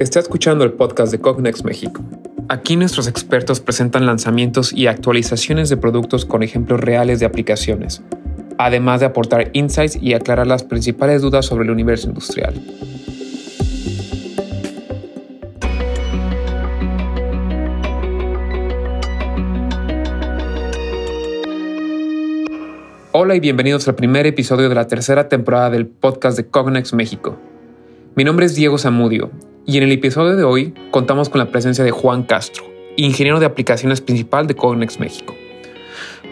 Está escuchando el podcast de Cognex México. Aquí nuestros expertos presentan lanzamientos y actualizaciones de productos con ejemplos reales de aplicaciones, además de aportar insights y aclarar las principales dudas sobre el universo industrial. Hola y bienvenidos al primer episodio de la tercera temporada del podcast de Cognex México. Mi nombre es Diego Zamudio y en el episodio de hoy contamos con la presencia de Juan Castro, ingeniero de aplicaciones principal de Cognex México.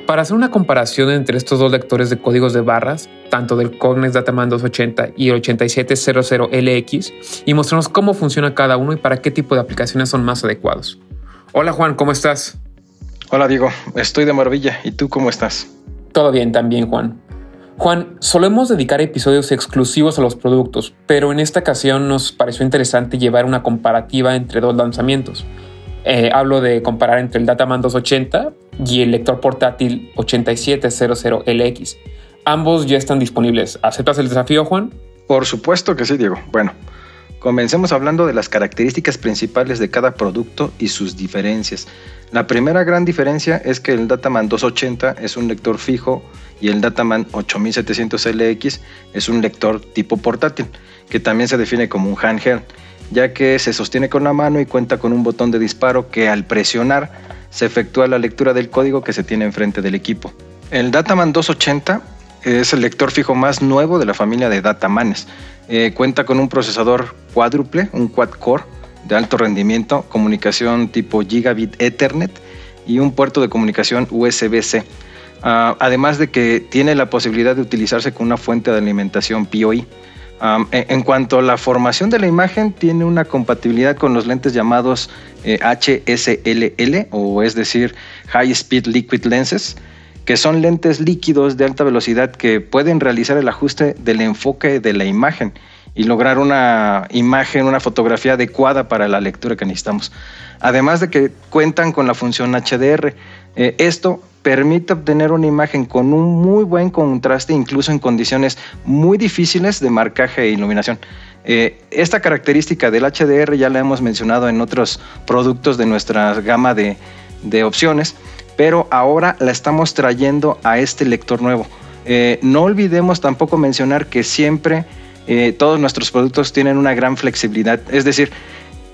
Para hacer una comparación entre estos dos lectores de códigos de barras, tanto del Cognex Dataman 280 y el 8700LX, y mostrarnos cómo funciona cada uno y para qué tipo de aplicaciones son más adecuados. Hola Juan, ¿cómo estás? Hola Diego, estoy de maravilla. ¿Y tú cómo estás? Todo bien también, Juan. Juan, solemos dedicar episodios exclusivos a los productos, pero en esta ocasión nos pareció interesante llevar una comparativa entre dos lanzamientos. Eh, hablo de comparar entre el Dataman 280 y el lector portátil 8700LX. Ambos ya están disponibles. ¿Aceptas el desafío, Juan? Por supuesto que sí, Diego. Bueno, Comencemos hablando de las características principales de cada producto y sus diferencias. La primera gran diferencia es que el Dataman 280 es un lector fijo y el Dataman 8700LX es un lector tipo portátil, que también se define como un handheld, ya que se sostiene con la mano y cuenta con un botón de disparo que al presionar se efectúa la lectura del código que se tiene enfrente del equipo. El Dataman 280 es el lector fijo más nuevo de la familia de Datamanes eh, cuenta con un procesador cuádruple, un quad-core de alto rendimiento, comunicación tipo gigabit Ethernet y un puerto de comunicación USB-C. Ah, además de que tiene la posibilidad de utilizarse con una fuente de alimentación POI. en cuanto a la formación de la imagen, tiene una compatibilidad con los lentes llamados HSLL, eh, o es decir, High Speed Liquid Lenses, que son lentes líquidos de alta velocidad que pueden realizar el ajuste del enfoque de la imagen y lograr una imagen, una fotografía adecuada para la lectura que necesitamos. Además de que cuentan con la función HDR. Eh, esto permite obtener una imagen con un muy buen contraste, incluso en condiciones muy difíciles de marcaje e iluminación. Eh, esta característica del HDR ya la hemos mencionado en otros productos de nuestra gama de, de opciones pero ahora la estamos trayendo a este lector nuevo. Eh, no olvidemos tampoco mencionar que siempre eh, todos nuestros productos tienen una gran flexibilidad, es decir,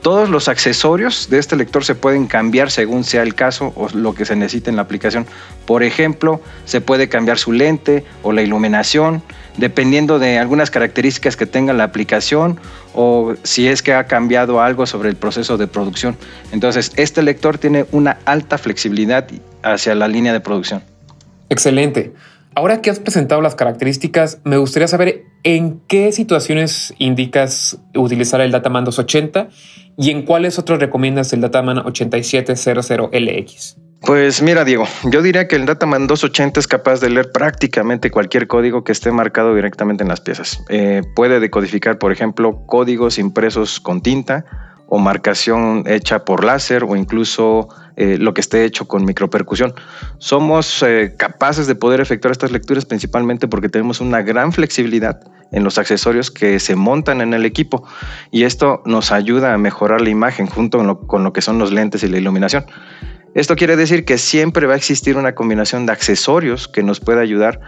todos los accesorios de este lector se pueden cambiar según sea el caso o lo que se necesite en la aplicación. Por ejemplo, se puede cambiar su lente o la iluminación, dependiendo de algunas características que tenga la aplicación o si es que ha cambiado algo sobre el proceso de producción. Entonces, este lector tiene una alta flexibilidad hacia la línea de producción. Excelente. Ahora que has presentado las características, me gustaría saber en qué situaciones indicas utilizar el Dataman 280 y en cuáles otros recomiendas el Dataman 8700LX. Pues mira, Diego, yo diría que el Dataman 280 es capaz de leer prácticamente cualquier código que esté marcado directamente en las piezas. Eh, puede decodificar, por ejemplo, códigos impresos con tinta o marcación hecha por láser o incluso eh, lo que esté hecho con micropercusión. Somos eh, capaces de poder efectuar estas lecturas principalmente porque tenemos una gran flexibilidad en los accesorios que se montan en el equipo y esto nos ayuda a mejorar la imagen junto con lo, que son los lentes y la iluminación. Esto quiere decir que siempre va a existir una combinación de accesorios que nos puede ayudar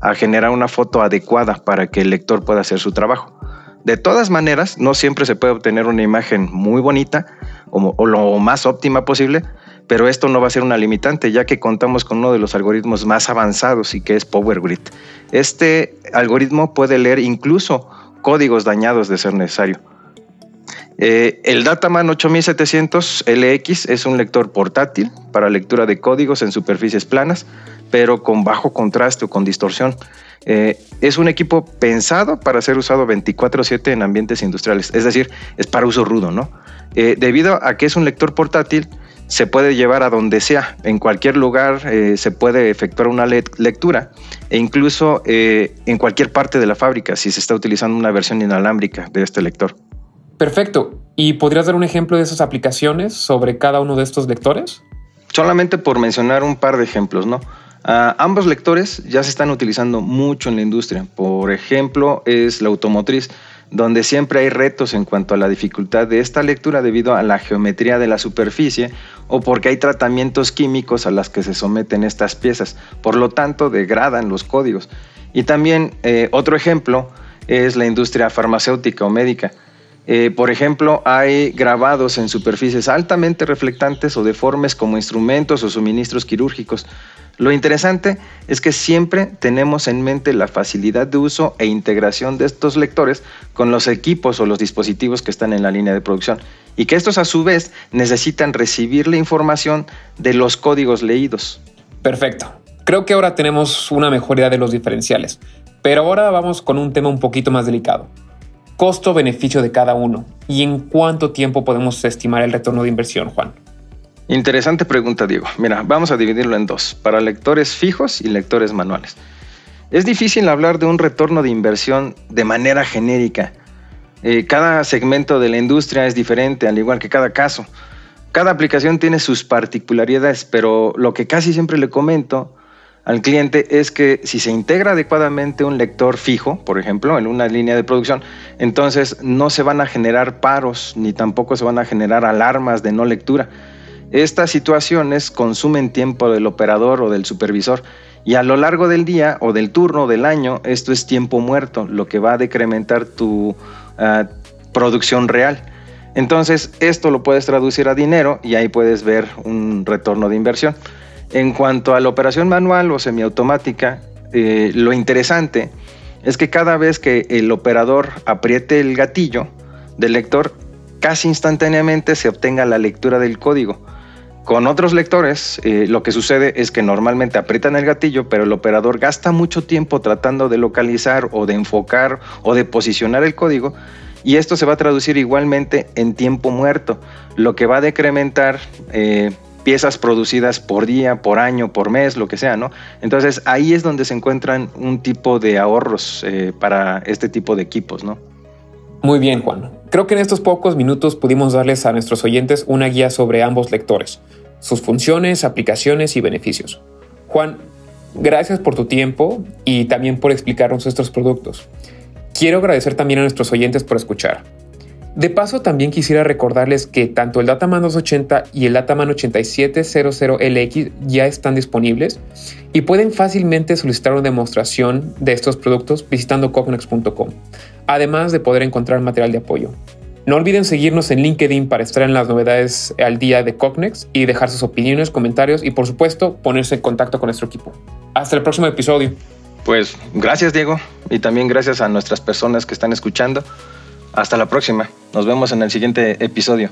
a generar una foto adecuada para que el lector pueda hacer su trabajo. De todas maneras, no siempre se puede obtener una imagen muy bonita o, lo más óptima posible, pero esto no va a ser una limitante ya que contamos con uno de los algoritmos más avanzados y que es PowerGrid. Este algoritmo puede leer incluso códigos dañados de ser necesario. Eh, el Dataman 8700 LX es un lector portátil para lectura de códigos en superficies planas, pero con bajo contraste o con distorsión. Eh, es un equipo pensado para ser usado 24/7 en ambientes industriales, es decir, es para uso rudo, ¿no? Eh, debido a que es un lector portátil, se puede llevar a donde sea, en cualquier lugar se puede efectuar una lectura e incluso en cualquier parte de la fábrica si se está utilizando una versión inalámbrica de este lector. Perfecto. ¿Y podrías dar un ejemplo de esas aplicaciones sobre cada uno de estos lectores? Solamente por mencionar un par de ejemplos, ¿no? Ah, ambos lectores ya se están utilizando mucho en la industria. Por ejemplo, es la automotriz. donde siempre hay retos en cuanto a la dificultad de esta lectura debido a la geometría de la superficie o porque hay tratamientos químicos a las que se someten estas piezas, por lo tanto degradan los códigos. Y también eh, otro ejemplo es la industria farmacéutica o médica. Eh, por ejemplo, hay grabados en superficies altamente reflectantes o deformes como instrumentos o suministros quirúrgicos. Lo interesante es que siempre tenemos en mente la facilidad de uso e integración de estos lectores con los equipos o los dispositivos que están en la línea de producción y que estos a su vez necesitan recibir la información de los códigos leídos. Perfecto. Creo que ahora tenemos una mejor idea de los diferenciales, pero ahora vamos con un tema un poquito más delicado costo-beneficio de cada uno y en cuánto tiempo podemos estimar el retorno de inversión, Juan? Interesante pregunta, Diego. Mira, vamos a dividirlo en dos, para lectores fijos y lectores manuales. Es difícil hablar de un retorno de inversión de manera genérica. Eh, cada segmento de la industria es diferente, al igual que cada caso. Cada aplicación tiene sus particularidades, pero lo que casi siempre le comento al cliente es que si se integra adecuadamente un lector fijo, por ejemplo, en una línea de producción, entonces no se van a generar paros ni tampoco se van a generar alarmas de no lectura. Estas situaciones consumen tiempo del operador o del supervisor y a lo largo del día o del turno del año esto es tiempo muerto, lo que va a decrementar tu ah, producción real. Entonces esto lo puedes traducir a dinero y ahí puedes ver un retorno de inversión. En cuanto a la operación manual o semiautomática, eh, lo interesante es que cada vez que el operador apriete el gatillo del lector, casi instantáneamente se obtenga la lectura del código. Con otros lectores, eh, lo que sucede es que normalmente aprietan el gatillo, pero el operador gasta mucho tiempo tratando de localizar o de enfocar o de posicionar el código, y esto se va a traducir igualmente en tiempo muerto, lo que va a decrementar eh, piezas producidas por día, por año, por mes, lo que sea, ¿no? Entonces ahí es donde se encuentran un tipo de ahorros eh, para este tipo de equipos, ¿no? Muy bien, Juan. Creo que en estos pocos minutos pudimos darles a nuestros oyentes una guía sobre ambos lectores, sus funciones, aplicaciones y beneficios. Juan, gracias por tu tiempo y también por explicarnos estos productos. Quiero agradecer también a nuestros oyentes por escuchar. De paso, también quisiera recordarles que tanto el Dataman 280 y el Dataman 8700LX ya están disponibles y pueden fácilmente solicitar una demostración de estos productos visitando cognex.com, además de poder encontrar material de apoyo. No olviden seguirnos en LinkedIn para estar en las novedades al día de Cognex y dejar sus opiniones, comentarios y por supuesto ponerse en contacto con nuestro equipo. Hasta el próximo episodio. Pues gracias Diego y también gracias a nuestras personas que están escuchando. Hasta la próxima. Nos vemos en el siguiente episodio.